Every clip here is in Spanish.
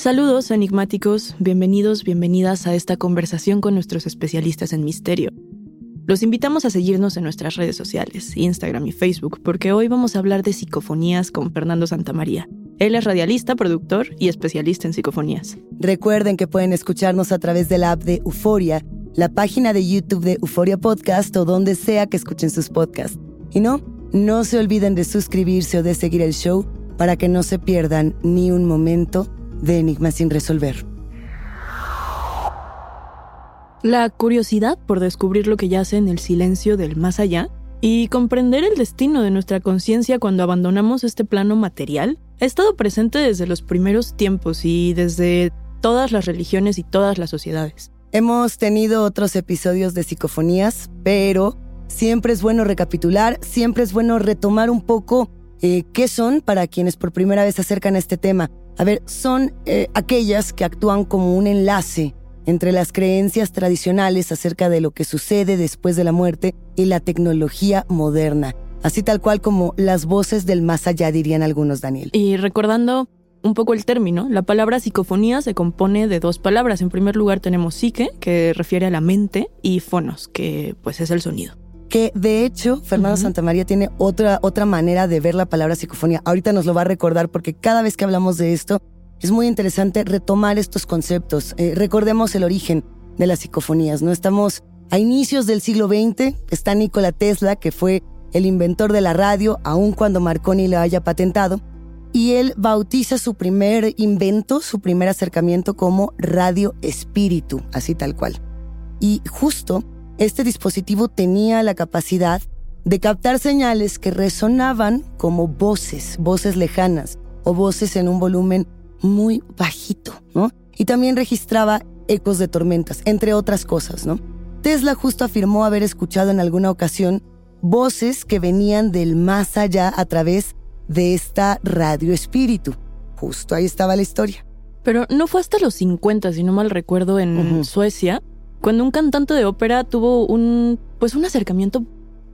Saludos enigmáticos, bienvenidos, bienvenidas a esta conversación con nuestros especialistas en misterio. Los invitamos a seguirnos en nuestras redes sociales, Instagram y Facebook, porque hoy vamos a hablar de psicofonías con Fernando Santamaría. Él es radialista, productor y especialista en psicofonías. Recuerden que pueden escucharnos a través de la app de Euforia, la página de YouTube de Euforia Podcast o donde sea que escuchen sus podcasts. Y no, no se olviden de suscribirse o de seguir el show para que no se pierdan ni un momento de enigmas sin resolver. La curiosidad por descubrir lo que yace en el silencio del más allá y comprender el destino de nuestra conciencia cuando abandonamos este plano material ha estado presente desde los primeros tiempos y desde todas las religiones y todas las sociedades. Hemos tenido otros episodios de psicofonías, pero siempre es bueno recapitular, siempre es bueno retomar un poco eh, qué son para quienes por primera vez se acercan a este tema. A ver, son eh, aquellas que actúan como un enlace entre las creencias tradicionales acerca de lo que sucede después de la muerte y la tecnología moderna. Así tal cual como las voces del más allá, dirían algunos, Daniel. Y recordando un poco el término, la palabra psicofonía se compone de dos palabras. En primer lugar tenemos psique, que refiere a la mente, y fonos, que pues es el sonido que de hecho Fernando Santamaría tiene otra, otra manera de ver la palabra psicofonía. Ahorita nos lo va a recordar porque cada vez que hablamos de esto es muy interesante retomar estos conceptos. Eh, recordemos el origen de las psicofonías, ¿no? Estamos a inicios del siglo XX, está Nikola Tesla, que fue el inventor de la radio, aun cuando Marconi lo haya patentado, y él bautiza su primer invento, su primer acercamiento como radio espíritu, así tal cual. Y justo este dispositivo tenía la capacidad de captar señales que resonaban como voces, voces lejanas o voces en un volumen muy bajito, ¿no? Y también registraba ecos de tormentas, entre otras cosas, ¿no? Tesla justo afirmó haber escuchado en alguna ocasión voces que venían del más allá a través de esta radio espíritu. Justo ahí estaba la historia. Pero no fue hasta los 50, si no mal recuerdo, en Suecia, cuando un cantante de ópera tuvo un, pues un acercamiento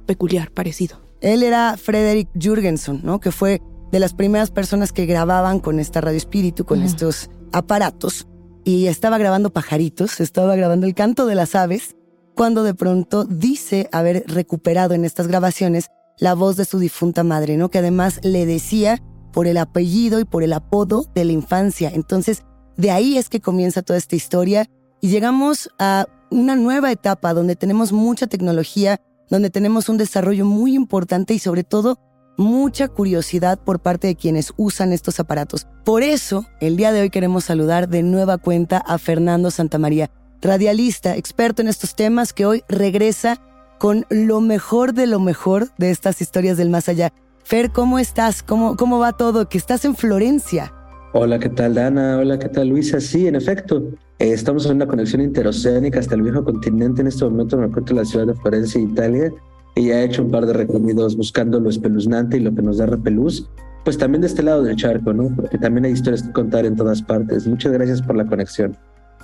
peculiar, parecido. Él era Frederick Jürgensen, ¿no? Que fue de las primeras personas que grababan con esta radio espíritu, con estos aparatos. Y estaba grabando pajaritos, estaba grabando el canto de las aves, cuando de pronto dice haber recuperado en estas grabaciones la voz de su difunta madre, ¿no? Que además le decía por el apellido y por el apodo de la infancia. Entonces, de ahí es que comienza toda esta historia y llegamos a una nueva etapa donde tenemos mucha tecnología, donde tenemos un desarrollo muy importante y sobre todo mucha curiosidad por parte de quienes usan estos aparatos. Por eso, el día de hoy queremos saludar de nueva cuenta a Fernando Santamaría, radialista, experto en estos temas, que hoy regresa con lo mejor de lo mejor de estas historias del más allá. Fer, ¿cómo estás? ¿Cómo, cómo va todo? Que estás en Florencia. Hola, ¿qué tal, Dana? Hola, ¿qué tal, Luisa? Sí, en efecto, eh, estamos en una conexión interoceánica hasta el viejo continente. En este momento me encuentro en la ciudad de Florencia, Italia, y ya he hecho un par de recorridos buscando lo espeluznante y lo que nos da repelús. Pues también de este lado del charco, ¿no? Porque también hay historias que contar en todas partes. Muchas gracias por la conexión.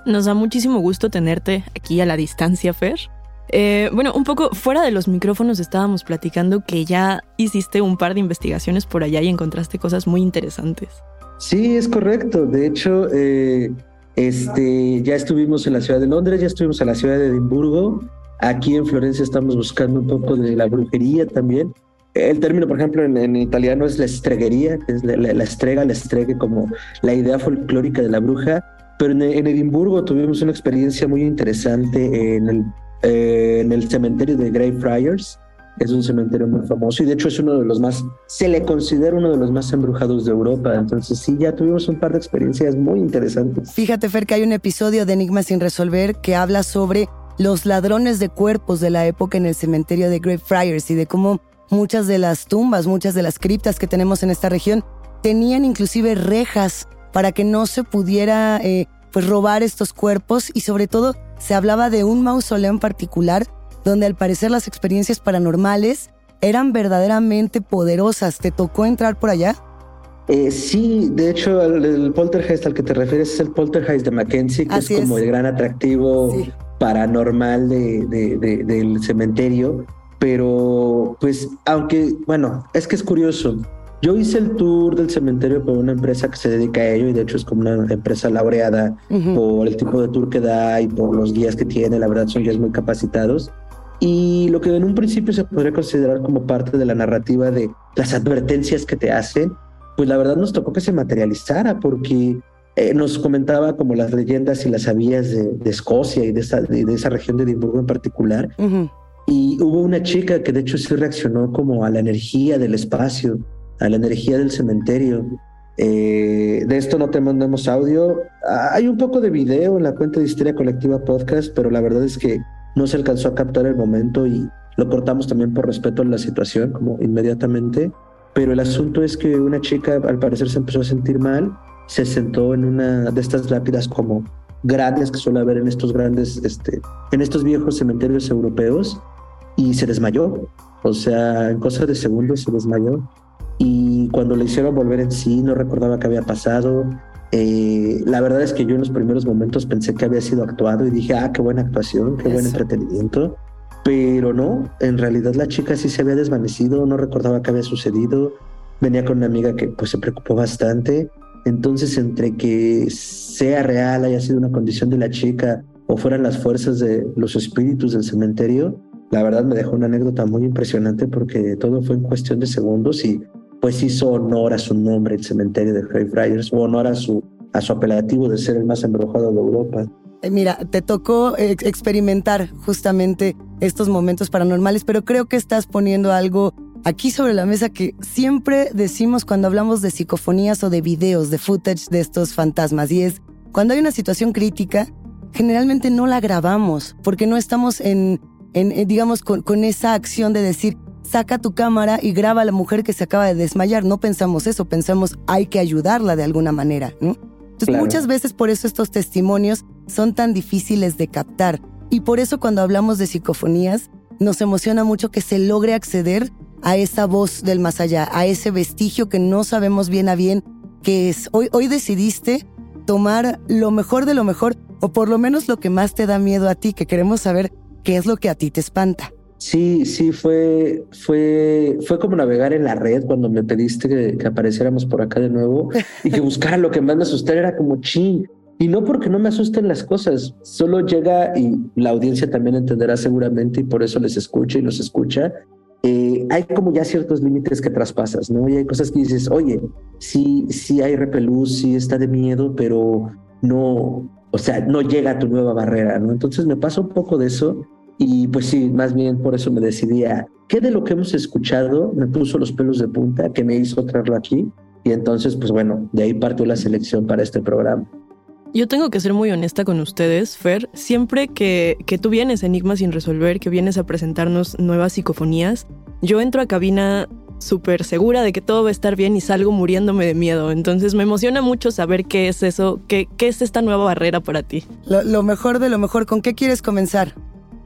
Nos da muchísimo gusto tenerte aquí a la distancia, Fer. Eh, bueno, un poco fuera de los micrófonos estábamos platicando que ya hiciste un par de investigaciones por allá y encontraste cosas muy interesantes. Sí, es correcto. De hecho, eh, este, ya estuvimos en la ciudad de Londres, ya estuvimos en la ciudad de Edimburgo. Aquí en Florencia estamos buscando un poco de la brujería también. El término, por ejemplo, en, italiano es la estreguería, es la, la, estrega, la estregue, como la idea folclórica de la bruja. Pero en, en Edimburgo tuvimos una experiencia muy interesante en el eh, en el cementerio de Greyfriars. Es un cementerio muy famoso y de hecho es uno de los más, se le considera uno de los más embrujados de Europa. Entonces sí, ya tuvimos un par de experiencias muy interesantes. Fíjate, Fer, que hay un episodio de Enigma sin resolver que habla sobre los ladrones de cuerpos de la época en el cementerio de Greyfriars y de cómo muchas de las tumbas, muchas de las criptas que tenemos en esta región tenían inclusive rejas para que no se pudiera eh, pues robar estos cuerpos y sobre todo se hablaba de un mausoleo en particular donde al parecer las experiencias paranormales eran verdaderamente poderosas. ¿Te tocó entrar por allá? Eh, sí, de hecho el, poltergeist al que te refieres es el poltergeist de Mackenzie, que es como el gran atractivo paranormal de, del cementerio. Pero pues, aunque, bueno, es que es curioso. Yo hice el tour del cementerio por una empresa que se dedica a ello y de hecho es como una empresa laureada por el tipo de tour que da y por los guías que tiene. La verdad son guías muy capacitados. Y lo que en un principio se podría considerar como parte de la narrativa de las advertencias que te hacen, pues la verdad nos tocó que se materializara porque eh, nos comentaba como las leyendas y las sabías de, Escocia y de esa, de, esa región de Edimburgo en particular. Y hubo una chica que de hecho sí reaccionó como a la energía del espacio a la energía del cementerio. Eh, de esto no te mandamos audio. Hay un poco de video en la cuenta de Historia Colectiva Podcast, pero la verdad es que no se alcanzó a captar el momento y lo cortamos también por respeto a la situación, como inmediatamente. Pero el asunto es que una chica al parecer se empezó a sentir mal, se sentó en una de estas lápidas como grandes que suele haber en estos grandes, este, en estos viejos cementerios europeos y se desmayó. O sea, en cosas de segundos se desmayó y cuando le hicieron volver en sí no recordaba qué había pasado. Eh, la verdad es que yo en los primeros momentos pensé que había sido actuado y dije, ah, qué buena actuación, qué buen entretenimiento. Pero no, en realidad la chica sí se había desvanecido, no recordaba qué había sucedido. Venía con una amiga que pues se preocupó bastante. Entonces, entre que sea real, haya sido una condición de la chica o fueran las fuerzas de los espíritus del cementerio, la verdad me dejó una anécdota muy impresionante porque todo fue en cuestión de segundos y pues hizo honor a su nombre, el cementerio de Greyfriars, honor a su, a su apelativo de ser el más embrujado de Europa. Eh, mira, te tocó experimentar justamente estos momentos paranormales, pero creo que estás poniendo algo aquí sobre la mesa que siempre decimos cuando hablamos de psicofonías o de videos, de footage de estos fantasmas, y es cuando hay una situación crítica, generalmente no la grabamos porque no estamos en, en digamos, con, con esa acción de decir, saca tu cámara y graba a la mujer que se acaba de desmayar. No pensamos eso, pensamos hay que ayudarla de alguna manera, ¿no? Entonces muchas veces por eso estos testimonios son tan difíciles de captar. Y por eso cuando hablamos de psicofonías, nos emociona mucho que se logre acceder a esa voz del más allá, a ese vestigio que no sabemos bien a bien qué es. Hoy, hoy decidiste tomar lo mejor de lo mejor, o por lo menos lo que más te da miedo a ti, que queremos saber qué es lo que a ti te espanta. Sí, sí, fue, fue, fue como navegar en la red cuando me pediste que, apareciéramos por acá de nuevo y que buscara lo que más me asustara, era como ching. Y no porque no me asusten las cosas, solo llega y la audiencia también entenderá seguramente y por eso les escucha y nos escucha. Eh, hay como ya ciertos límites que traspasas, ¿no? Y hay cosas que dices, oye, sí, sí hay repelús, sí está de miedo, pero no, o sea, no llega a tu nueva barrera, ¿no? Entonces me pasa un poco de eso y pues sí, más bien por eso me decidí a, ¿qué de lo que hemos escuchado me puso los pelos de punta que me hizo traerlo aquí? Y entonces, pues bueno, de ahí partió la selección para este programa. Yo tengo que ser muy honesta con ustedes, Fer. Siempre que, que tú vienes a Enigma sin resolver, que vienes a presentarnos nuevas psicofonías, yo entro a cabina súper segura de que todo va a estar bien y salgo muriéndome de miedo. Entonces me emociona mucho saber qué es eso, qué, qué es esta nueva barrera para ti. Lo, mejor de lo mejor, ¿con qué quieres comenzar?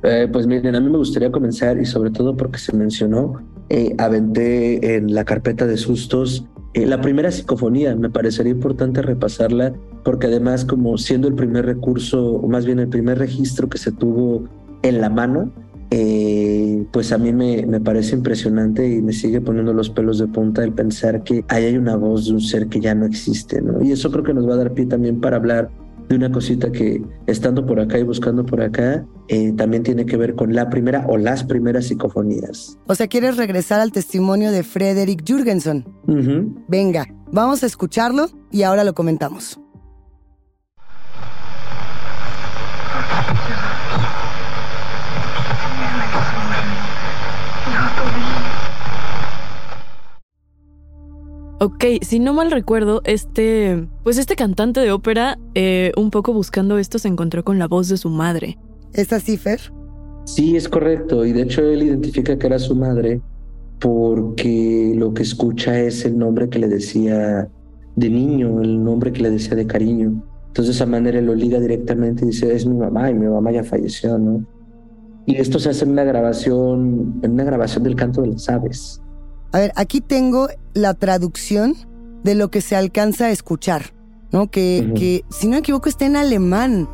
Eh, pues miren, a mí me gustaría comenzar y sobre todo porque se mencionó, eh, aventé en la carpeta de sustos eh, la primera psicofonía, me parecería importante repasarla porque además como siendo el primer recurso, o más bien el primer registro que se tuvo en la mano, eh, pues a mí me, me, parece impresionante y me sigue poniendo los pelos de punta el pensar que ahí hay una voz de un ser que ya no existe, ¿no? Y eso creo que nos va a dar pie también para hablar de una cosita que estando por acá y buscando por acá, eh, también tiene que ver con la primera o las primeras psicofonías. O sea, ¿quieres regresar al testimonio de Frederick Jürgensen? Venga, vamos a escucharlo y ahora lo comentamos. Ok, si no mal recuerdo, este, pues este cantante de ópera, eh, un poco buscando esto, se encontró con la voz de su madre. ¿Es así, Fer? Sí, es correcto. Y de hecho él identifica que era su madre porque lo que escucha es el nombre que le decía de niño, el nombre que le decía de cariño. Entonces de esa manera lo liga directamente y dice, es mi mamá y mi mamá ya falleció, ¿no? Y esto se hace en una grabación, en una grabación del canto de las aves. A ver, aquí tengo la traducción de lo que se alcanza a escuchar, ¿no? Que, que si no me equivoco está en alemán,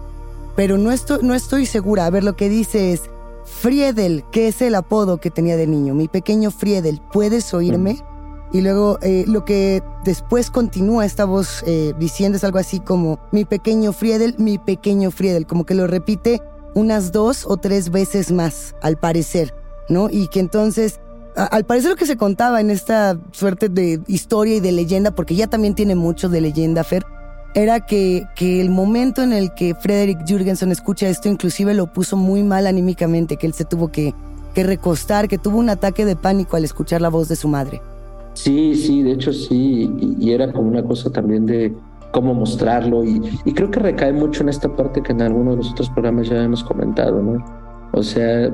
pero no estoy, no estoy segura. A ver, lo que dice es Friedel, que es el apodo que tenía de niño, mi pequeño Friedel, ¿puedes oírme? Y luego eh, lo que después continúa esta voz eh, diciendo es algo así como mi pequeño Friedel, mi pequeño Friedel, como que lo repite unas dos o tres veces más, al parecer, ¿no? Y que entonces al parecer lo que se contaba en esta suerte de historia y de leyenda, porque ya también tiene mucho de leyenda, Fer, era que, que el momento en el que Frederick Jürgensen escucha esto inclusive lo puso muy mal anímicamente, que él se tuvo que, que recostar, que tuvo un ataque de pánico al escuchar la voz de su madre. Sí, sí, de hecho sí, y, era como una cosa también de cómo mostrarlo, y, y creo que recae mucho en esta parte que en alguno de los otros programas ya hemos comentado, ¿no? O sea,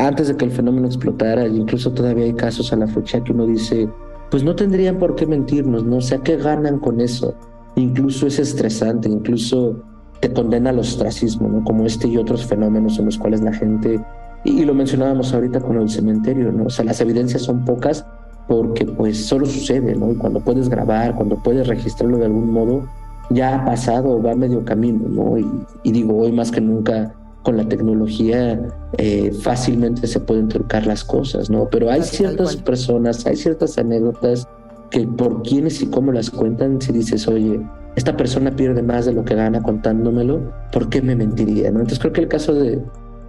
antes de que el fenómeno explotara, incluso todavía hay casos a la fecha que uno dice, pues no tendrían por qué mentirnos, ¿no? O sea, ¿qué ganan con eso? Incluso es estresante, incluso te condena al ostracismo, ¿no? Como este y otros fenómenos en los cuales la gente, y, lo mencionábamos ahorita con el cementerio, ¿no? O sea, las evidencias son pocas porque pues solo sucede, ¿no? Y cuando puedes grabar, cuando puedes registrarlo de algún modo, ya ha pasado, va medio camino, ¿no? y digo, hoy más que nunca con la tecnología eh, fácilmente se pueden trucar las cosas, ¿no? Pero hay ciertas personas, hay ciertas anécdotas que por quiénes y cómo las cuentan, si dices, oye, esta persona pierde más de lo que gana contándomelo, ¿por qué me mentiría? ¿no? Entonces creo que el caso de,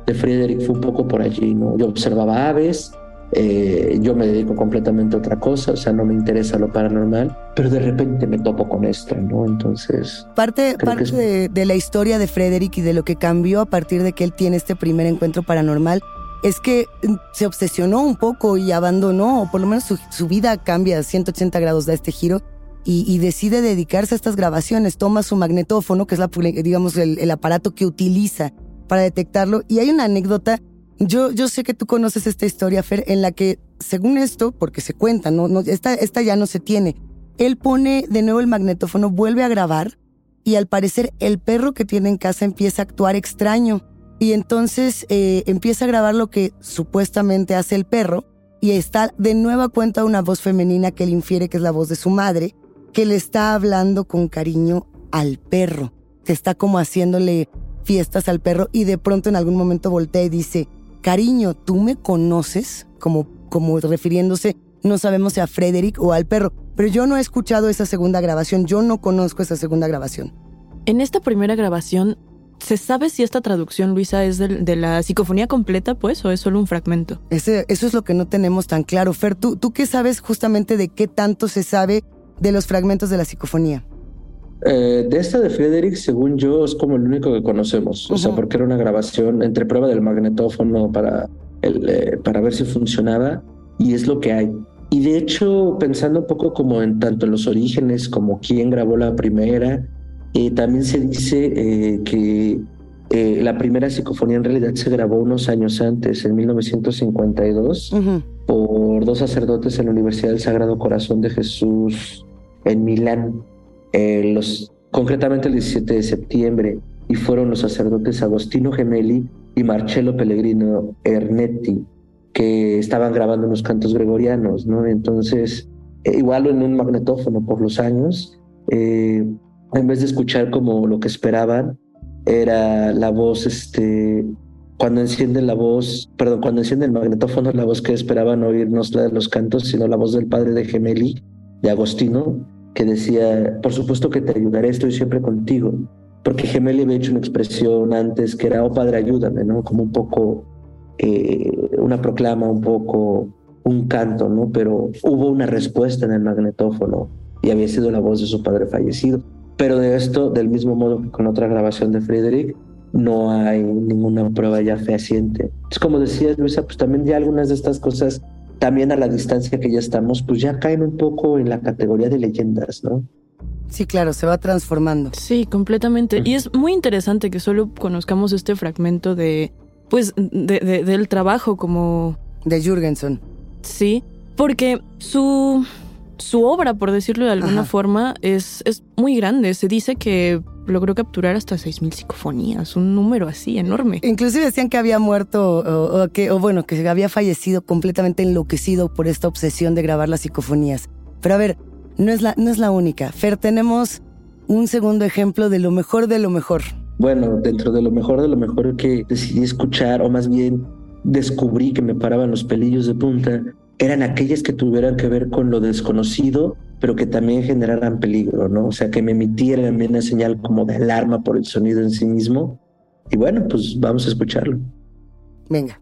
de Friedrich fue un poco por allí, ¿no? Yo observaba aves, eh, yo me dedico completamente a otra cosa, o sea, no me interesa lo paranormal, pero de repente me topo con esto, ¿no? Entonces... Parte, parte de, la historia de Frederick y de lo que cambió a partir de que él tiene este primer encuentro paranormal es que mm, se obsesionó un poco y abandonó, o por lo menos su, vida cambia a 180 grados de este giro. Y, decide dedicarse a estas grabaciones. Toma su magnetófono, que es la, digamos, el, el aparato que utiliza para detectarlo. Y hay una anécdota yo, yo sé que tú conoces esta historia, Fer, en la que, según esto, porque se cuenta, no, no esta, esta ya no se tiene, él pone de nuevo el magnetófono, vuelve a grabar y al parecer el perro que tiene en casa empieza a actuar extraño. Y entonces eh, empieza a grabar lo que supuestamente hace el perro y está de nueva cuenta una voz femenina que él infiere que es la voz de su madre, que le está hablando con cariño al perro, que está como haciéndole fiestas al perro y de pronto en algún momento voltea y dice, cariño, ¿tú me conoces? Como, como refiriéndose, no sabemos si a Frederick o al perro, pero yo no he escuchado esa segunda grabación, yo no conozco esa segunda grabación. En esta primera grabación, ¿Se sabe si esta traducción, Luisa, es de, la psicofonía completa, pues, o es solo un fragmento? Ese, eso es lo que no tenemos tan claro. Fer, ¿tú, ¿tú qué sabes justamente de qué tanto se sabe de los fragmentos de la psicofonía? Eh, de esta de Frederick, según yo, es como el único que conocemos. O sea, porque era una grabación entre prueba del magnetófono para, el, eh, para ver si funcionaba y es lo que hay. Y de hecho, pensando un poco como en tanto los orígenes como quién grabó la primera, eh, también se dice eh, que eh, la primera psicofonía en realidad se grabó unos años antes, en 1952, por dos sacerdotes en la Universidad del Sagrado Corazón de Jesús en Milán, los, concretamente el 17 de septiembre, y fueron los sacerdotes Agostino Gemelli y Marcello Pellegrino Ernetti, que estaban grabando unos cantos gregorianos, ¿no? Entonces, igual en un magnetófono por los años, en vez de escuchar como lo que esperaban, era la voz, este, cuando encienden la voz, perdón, cuando enciende el magnetófono, la voz que esperaban no es la de los cantos, sino la voz del padre de Gemelli, de Agostino, que decía, por supuesto que te ayudaré, estoy siempre contigo. Porque Gemelli había hecho una expresión antes que era, oh padre, ayúdame, ¿no? Como un poco eh, una proclama, un poco un canto, ¿no? Pero hubo una respuesta en el magnetófono y había sido la voz de su padre fallecido. Pero de esto, del mismo modo que con otra grabación de Frederick, no hay ninguna prueba ya fehaciente. Es como decía Luisa, pues también ya algunas de estas cosas, también a la distancia que ya estamos, pues ya caen un poco en la categoría de leyendas, ¿no? Sí, claro, se va transformando. Sí, completamente. Y es muy interesante que solo conozcamos este fragmento de, pues, de, del trabajo como... De Jürgensen. Sí, porque su su obra, por decirlo de alguna forma, es, es muy grande. Se dice que logró capturar hasta 6.000 psicofonías, un número así enorme. Inclusive decían que había muerto o, que, o bueno, que había fallecido completamente enloquecido por esta obsesión de grabar las psicofonías. Pero a ver, no es la, no es la única. Fer, tenemos un segundo ejemplo de lo mejor de lo mejor. Bueno, dentro de lo mejor de lo mejor que decidí escuchar, o más bien descubrí que me paraban los pelillos de punta, eran aquellas que tuvieran que ver con lo desconocido, pero que también generaran peligro, ¿no? O sea, que me emitieran una señal como de alarma por el sonido en sí mismo. Y bueno, pues vamos a escucharlo. Venga.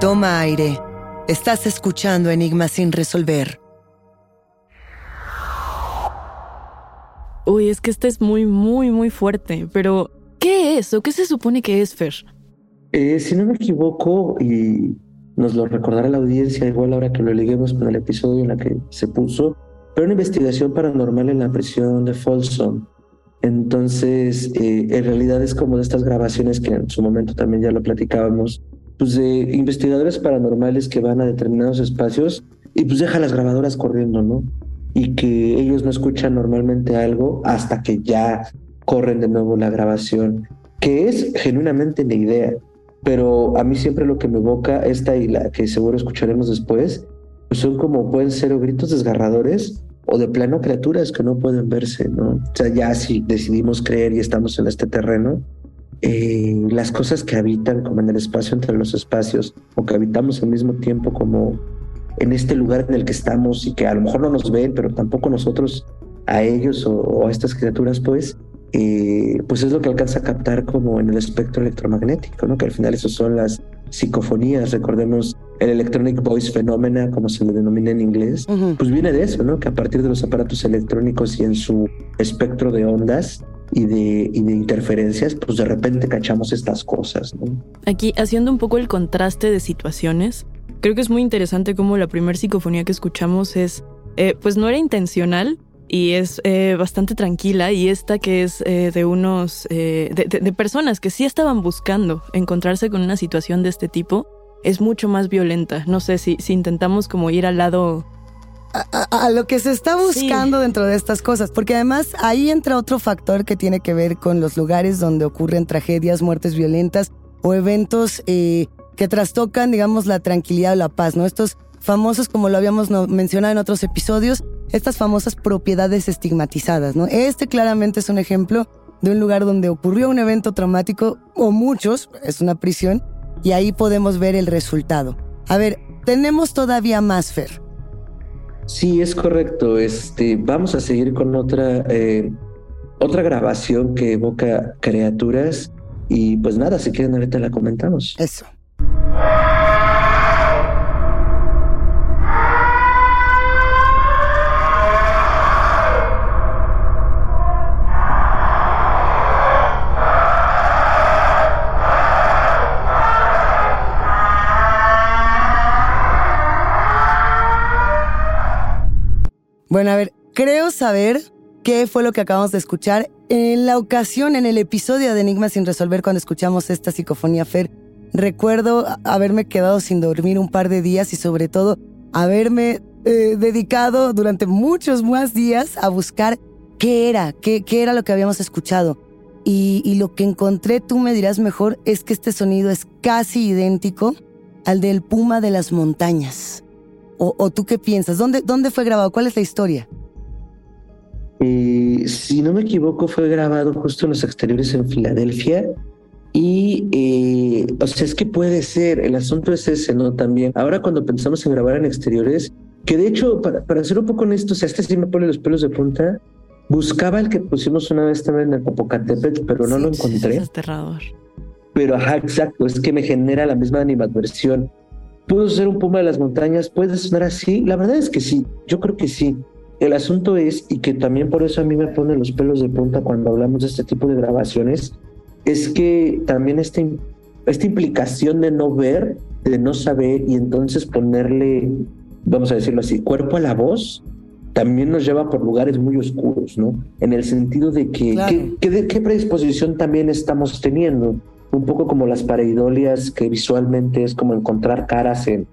Toma aire. Estás escuchando Enigmas sin resolver. Uy, es que este es muy, muy, muy fuerte. Pero, ¿qué es o qué se supone que es, Fer? Eh, si no me equivoco, y nos lo recordará la audiencia, igual ahora que lo liguemos con el episodio en la que se puso, pero una investigación paranormal en la prisión de Folsom. Entonces, eh, en realidad es como de estas grabaciones que en su momento también ya lo platicábamos, pues, de investigadores paranormales que van a determinados espacios y pues dejan las grabadoras corriendo, ¿no? Y que ellos no escuchan normalmente algo hasta que ya corren de nuevo la grabación, que es genuinamente la idea. Pero a mí siempre lo que me evoca esta y la que seguro escucharemos después, pues son como pueden ser o gritos desgarradores o de plano criaturas que no pueden verse, ¿no? O sea, ya si decidimos creer y estamos en este terreno, eh, las cosas que habitan como en el espacio entre los espacios o que habitamos al mismo tiempo como en este lugar en el que estamos y que a lo mejor no nos ven, pero tampoco nosotros a ellos o, a estas criaturas, pues, eh, pues es lo que alcanza a captar como en el espectro electromagnético, ¿no? Que al final eso son las psicofonías, recordemos el electronic voice phenomena, como se le denomina en inglés, pues viene de eso, ¿no? Que a partir de los aparatos electrónicos y en su espectro de ondas, y de, y de interferencias, pues de repente cachamos estas cosas. Aquí, haciendo un poco el contraste de situaciones, creo que es muy interesante cómo la primera psicofonía que escuchamos es, eh, pues no era intencional y es eh, bastante tranquila y esta que es eh, de unos, de, personas que sí estaban buscando encontrarse con una situación de este tipo, es mucho más violenta. No sé si, si intentamos como ir al lado a, lo que se está buscando dentro de estas cosas, porque además ahí entra otro factor que tiene que ver con los lugares donde ocurren tragedias, muertes violentas o eventos eh, que trastocan, digamos, la tranquilidad o la paz, ¿no? Estos famosos, como lo habíamos mencionado en otros episodios, estas famosas propiedades estigmatizadas, ¿no? Este claramente es un ejemplo de un lugar donde ocurrió un evento traumático, o muchos, es una prisión, y ahí podemos ver el resultado. A ver, tenemos todavía más, Fer. Sí, es correcto. Este, vamos a seguir con otra, eh, otra grabación que evoca criaturas. Y pues nada, si quieren ahorita la comentamos. Eso. Bueno, a ver, creo saber qué fue lo que acabamos de escuchar. En la ocasión, en el episodio de Enigma sin resolver, cuando escuchamos esta psicofonía Fer, recuerdo haberme quedado sin dormir un par de días y sobre todo haberme eh, dedicado durante muchos más días a buscar qué era, qué, era lo que habíamos escuchado. Y, lo que encontré, tú me dirás mejor, es que este sonido es casi idéntico al del puma de las montañas. ¿O, tú qué piensas? ¿Dónde, ¿Dónde fue grabado? ¿Cuál es la historia? Eh, si no me equivoco, fue grabado justo en los exteriores en Filadelfia. Y, eh, o sea, es que puede ser, el asunto es ese, ¿no? También. Ahora cuando pensamos en grabar en exteriores, que de hecho, para, para ser un poco honesto, o sea, este sí me pone los pelos de punta, buscaba el que pusimos una vez también en el Popocatépetl, pero no lo encontré. Es aterrador. Pero, ajá, exacto, es que me genera la misma animadversión. ¿Pudo ser un puma de las montañas? ¿Puede sonar así? La verdad es que sí, yo creo que sí. El asunto es, y que también por eso a mí me pone los pelos de punta cuando hablamos de este tipo de grabaciones, es que también esta, esta implicación de no ver, de no saber y entonces ponerle, vamos a decirlo así, cuerpo a la voz, también nos lleva por lugares muy oscuros, ¿no? En el sentido de que, ¿qué predisposición también estamos teniendo? Un poco como las pareidolias, que visualmente es como encontrar caras en,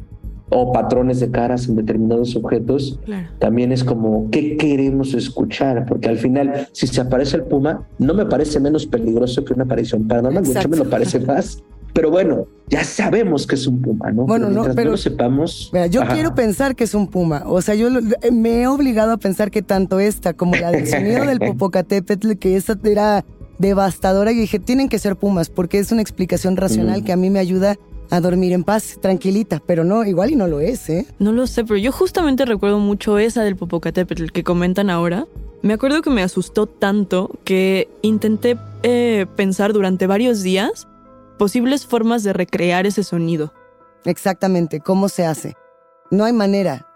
o patrones de caras en determinados objetos, también es como qué queremos escuchar, porque al final, si se aparece el puma, no me parece menos peligroso que una aparición paranormal, hecho me lo parece más. Pero bueno, ya sabemos que es un puma, ¿no? Bueno, no, pero lo sepamos. yo quiero pensar que es un puma. O sea, yo me he obligado a pensar que tanto esta como la del sonido del Popocatépetl, que esa era devastadora y dije, tienen que ser pumas porque es una explicación racional mm. que a mí me ayuda a dormir en paz, tranquilita, pero no, igual y no lo es, ¿eh? No lo sé, pero yo justamente recuerdo mucho esa del Popocatépetl que comentan ahora. Me acuerdo que me asustó tanto que intenté eh, pensar durante varios días posibles formas de recrear ese sonido. Exactamente, ¿cómo se hace? No hay manera.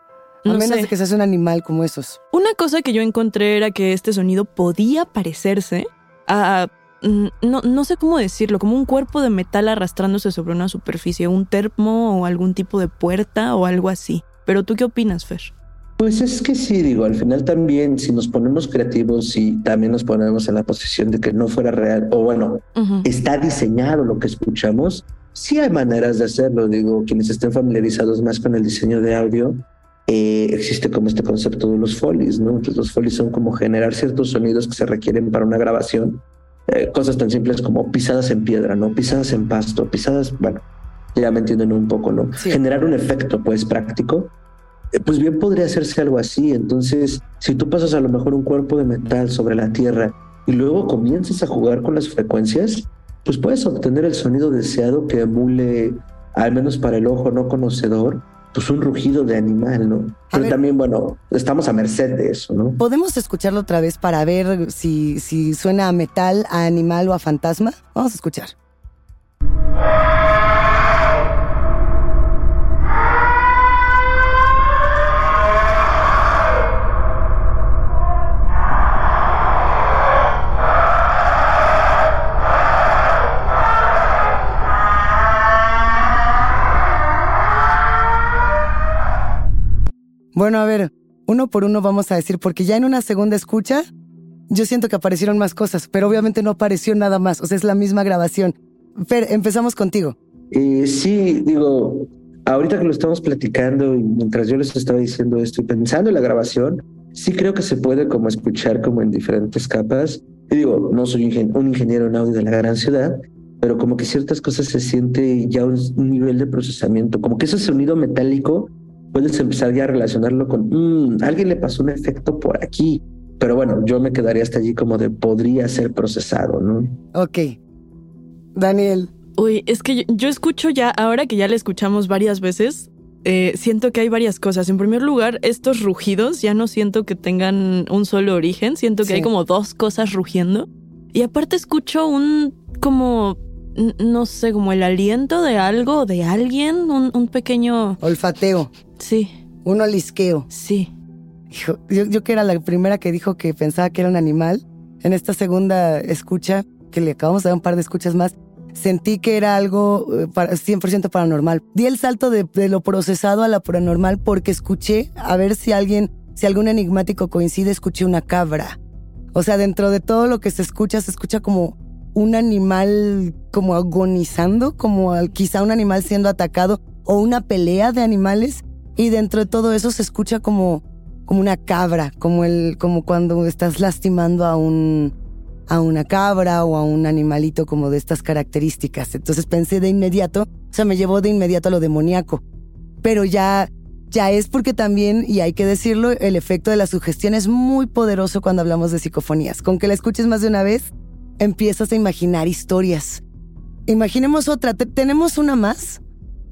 A menos de que seas un animal como esos. Una cosa que yo encontré era que este sonido podía parecerse Mm, no, no sé cómo decirlo, como un cuerpo de metal arrastrándose sobre una superficie, un termo o algún tipo de puerta o algo así. Pero tú qué opinas, Fer? Pues es que sí, digo, al final también si nos ponemos creativos y también nos ponemos en la posición de que no fuera real, o bueno, está diseñado lo que escuchamos, sí hay maneras de hacerlo, digo, quienes estén familiarizados más con el diseño de audio, eh, existe como este concepto de los folies, ¿no? Entonces los folies son como generar ciertos sonidos que se requieren para una grabación, eh, cosas tan simples como pisadas en piedra, ¿no? Pisadas en pasto, pisadas, bueno, ya me entienden un poco, ¿no? Generar un efecto, pues, práctico. Eh, pues bien podría hacerse algo así. Entonces, si tú pasas a lo mejor un cuerpo de metal sobre la tierra y luego comienzas a jugar con las frecuencias, pues puedes obtener el sonido deseado que emule, al menos para el ojo no conocedor, pues un rugido de animal, ¿no? Pero también, bueno, estamos a merced de eso, ¿no? ¿Podemos escucharlo otra vez para ver si, si suena a metal, a animal o a fantasma? Vamos a escuchar. Bueno, a ver, uno por uno vamos a decir, porque ya en una segunda escucha, yo siento que aparecieron más cosas, pero obviamente no apareció nada más, o sea, es la misma grabación. Fer, empezamos contigo. Eh, sí, digo, ahorita que lo estamos platicando y mientras yo les estaba diciendo esto y pensando en la grabación, sí creo que se puede como escuchar como en diferentes capas. Y digo, no soy un ingeniero en audio de la gran ciudad, pero como que ciertas cosas se siente ya un nivel de procesamiento, como que ese sonido metálico puedes empezar ya a relacionarlo con, mm, alguien le pasó un efecto por aquí. Pero bueno, yo me quedaría hasta allí como de podría ser procesado, ¿no? Ok. Daniel. Uy, es que yo, escucho ya, ahora que ya le escuchamos varias veces, eh, siento que hay varias cosas. En primer lugar, estos rugidos ya no siento que tengan un solo origen, siento que hay como dos cosas rugiendo. Y aparte escucho un como no sé, como el aliento de algo, de alguien, un, pequeño... Olfateo. Sí. Un olisqueo. Sí. Yo, yo que era la primera que dijo que pensaba que era un animal, en esta segunda escucha, que le acabamos de dar un par de escuchas más, sentí que era algo 100% eh, paranormal. Di el salto de, de, lo procesado a la paranormal porque escuché, a ver si alguien, si algún enigmático coincide, escuché una cabra. O sea, dentro de todo lo que se escucha, se escucha como un animal como agonizando, como quizá un animal siendo atacado o una pelea de animales y dentro de todo eso se escucha como como una cabra, como el como cuando estás lastimando a un a una cabra o a un animalito como de estas características. Entonces pensé de inmediato, o sea, me llevó de inmediato a lo demoníaco. Pero ya ya es porque también, y hay que decirlo, el efecto de la sugestión es muy poderoso cuando hablamos de psicofonías. Con que la escuches más de una vez, empiezas a imaginar historias. Imaginemos otra. ¿Tenemos una más?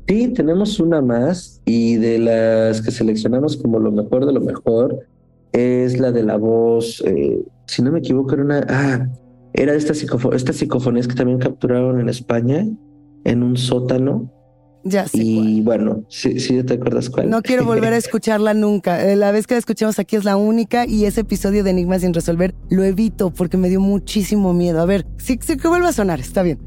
Sí, tenemos una más y de las que seleccionamos como lo mejor de lo mejor es la de la voz, eh, si no me equivoco, era una... Ah, era esta, estas psicofonías que también capturaron en España en un sótano ya sé. Y bueno, sí, sí, te acuerdas cuál. No quiero volver a escucharla nunca. Eh, la vez que la escuchamos aquí es la única y ese episodio de Enigmas sin resolver lo evito porque me dio muchísimo miedo. A ver, sí, sí que vuelva a sonar, está bien.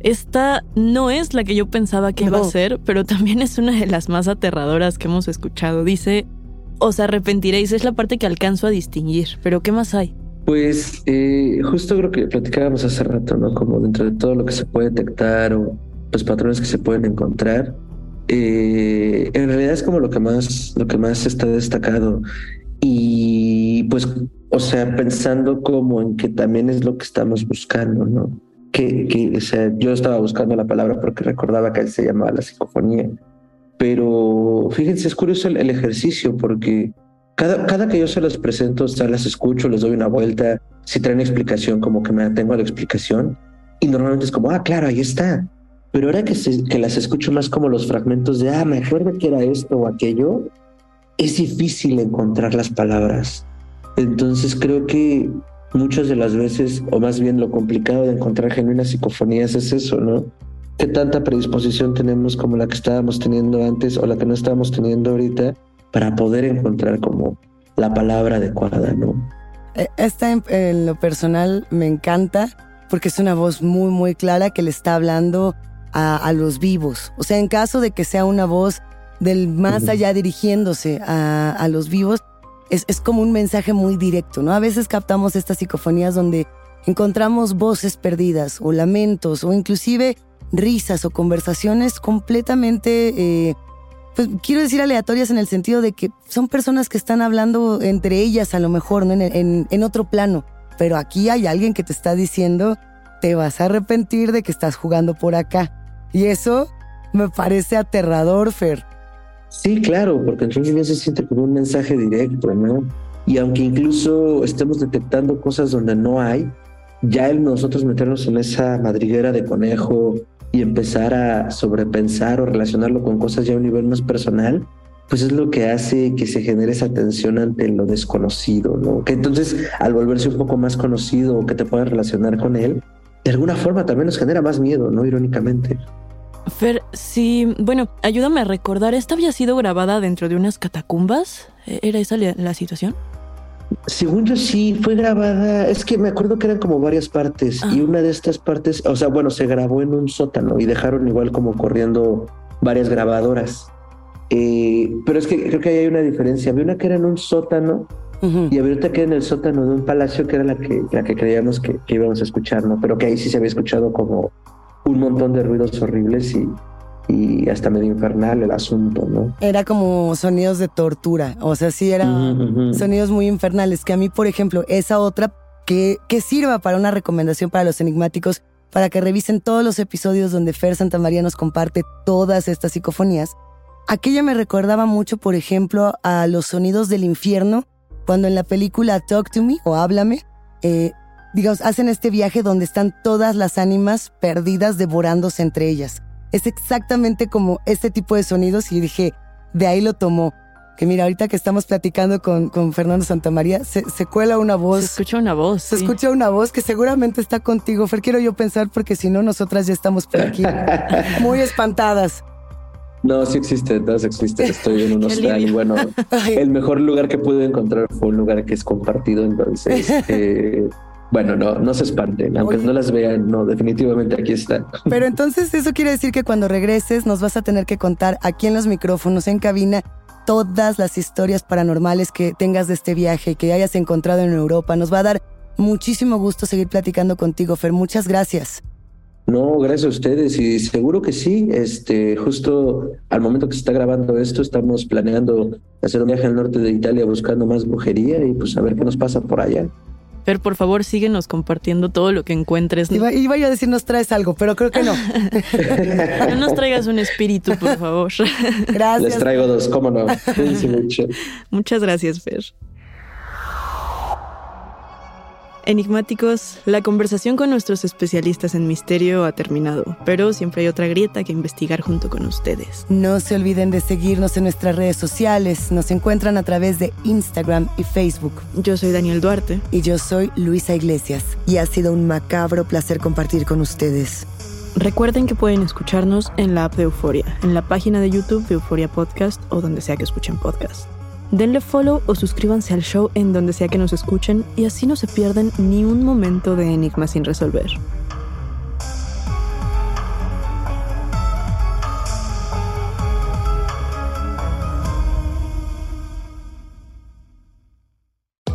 Esta no es la que yo pensaba que iba a ser, pero también es una de las más aterradoras que hemos escuchado. Dice, os arrepentiréis, es la parte que alcanzo a distinguir, pero ¿qué más hay? Pues eh, justo creo que platicábamos hace rato, ¿no? Como dentro de todo lo que se puede detectar o los patrones que se pueden encontrar, eh, en realidad es como lo que más, lo que más está destacado. Y pues, o sea, pensando como en que también es lo que estamos buscando, ¿no? Que, o sea, yo estaba buscando la palabra porque recordaba que él se llamaba la psicofonía. Pero fíjense, es curioso el, ejercicio porque cada, cada que yo se los presento, o sea, las escucho, les doy una vuelta, si traen explicación, como que me atengo a la explicación. Y normalmente es como, ah, claro, ahí está. Pero ahora que, que las escucho más como los fragmentos de, ah, me acuerdo que era esto o aquello, es difícil encontrar las palabras. Entonces creo que muchas de las veces, o más bien lo complicado de encontrar genuinas psicofonías es eso, ¿no? ¿Qué tanta predisposición tenemos como la que estábamos teniendo antes o la que no estábamos teniendo ahorita para poder encontrar como la palabra adecuada, ¿no? Eh, esta en, lo personal me encanta porque es una voz muy, muy clara que le está hablando a, los vivos. O sea, en caso de que sea una voz del más allá dirigiéndose a, a los vivos, es, como un mensaje muy directo, ¿no? A veces captamos estas psicofonías donde encontramos voces perdidas o lamentos o inclusive risas o conversaciones completamente, eh, pues quiero decir aleatorias en el sentido de que son personas que están hablando entre ellas a lo mejor, ¿no? En, en, otro plano. Pero aquí hay alguien que te está diciendo, te vas a arrepentir de que estás jugando por acá. Y eso me parece aterrador, Fer. Sí, claro, porque entonces ya se siente como un mensaje directo, ¿no? Y aunque incluso estemos detectando cosas donde no hay, ya el nosotros meternos en esa madriguera de conejo y empezar a sobrepensar o relacionarlo con cosas ya a un nivel más personal, pues es lo que hace que se genere esa tensión ante lo desconocido, ¿no? Que entonces al volverse un poco más conocido o que te puedas relacionar con él, de alguna forma también nos genera más miedo, ¿no? Irónicamente. Fer, sí, bueno, ayúdame a recordar, ¿esta había sido grabada dentro de unas catacumbas? ¿Era esa la situación? Según yo sí, fue grabada, es que me acuerdo que eran como varias partes y ah. una de estas partes, o sea, bueno, se grabó en un sótano y dejaron igual como corriendo varias grabadoras. Eh, pero es que creo que hay una diferencia. Había una que era en un sótano y había otra que era en el sótano de un palacio que era la que, la que creíamos que, que íbamos a escuchar, ¿no? Pero que ahí sí se había escuchado como un montón de ruidos horribles y, y hasta medio infernal el asunto, ¿no? Era como sonidos de tortura, o sea, sí eran sonidos muy infernales, que a mí, por ejemplo, esa otra que, que sirva para una recomendación para los enigmáticos, para que revisen todos los episodios donde Fer Santa María nos comparte todas estas psicofonías. Aquella me recordaba mucho, por ejemplo, a los sonidos del infierno, cuando en la película Talk to Me o Háblame, eh, digamos, hacen este viaje donde están todas las ánimas perdidas devorándose entre ellas. Es exactamente como este tipo de sonidos y dije, de ahí lo tomó. Que mira, ahorita que estamos platicando con, con Fernando Santamaría, se, se cuela una voz. Se escucha una voz. Se escucha una voz que seguramente está contigo. Fer, quiero yo pensar porque si no, nosotras ya estamos por aquí muy espantadas. No, sí existe, todas existen. Estoy en un hostal y bueno, el mejor lugar que pude encontrar fue un lugar que es compartido, entonces eh, bueno, no, no se espanten, aunque no las vean, no, definitivamente aquí están. Pero entonces eso quiere decir que cuando regreses nos vas a tener que contar aquí en los micrófonos, en cabina, todas las historias paranormales que tengas de este viaje, que hayas encontrado en Europa. Nos va a dar muchísimo gusto seguir platicando contigo, Fer. Muchas gracias. No, gracias a ustedes y seguro que sí. Este, justo al momento que se está grabando esto, estamos planeando hacer un viaje al norte de Italia buscando más brujería y pues a ver qué nos pasa por allá. Fer, por favor, síguenos compartiendo todo lo que encuentres. Iba, iba yo a decir, nos traes algo, pero creo que no. no nos traigas un espíritu, por favor. Gracias. Les traigo dos, cómo no. Muchas gracias, Fer. Enigmáticos, la conversación con nuestros especialistas en misterio ha terminado, pero siempre hay otra grieta que investigar junto con ustedes. No se olviden de seguirnos en nuestras redes sociales, nos encuentran a través de Instagram y Facebook. Yo soy Daniel Duarte. Y yo soy Luisa Iglesias. Y ha sido un macabro placer compartir con ustedes. Recuerden que pueden escucharnos en la app de Euforia, en la página de YouTube de Euforia Podcast o donde sea que escuchen podcast. Denle follow o suscríbanse al show en donde sea que nos escuchen y así no se pierden ni un momento de enigma sin resolver.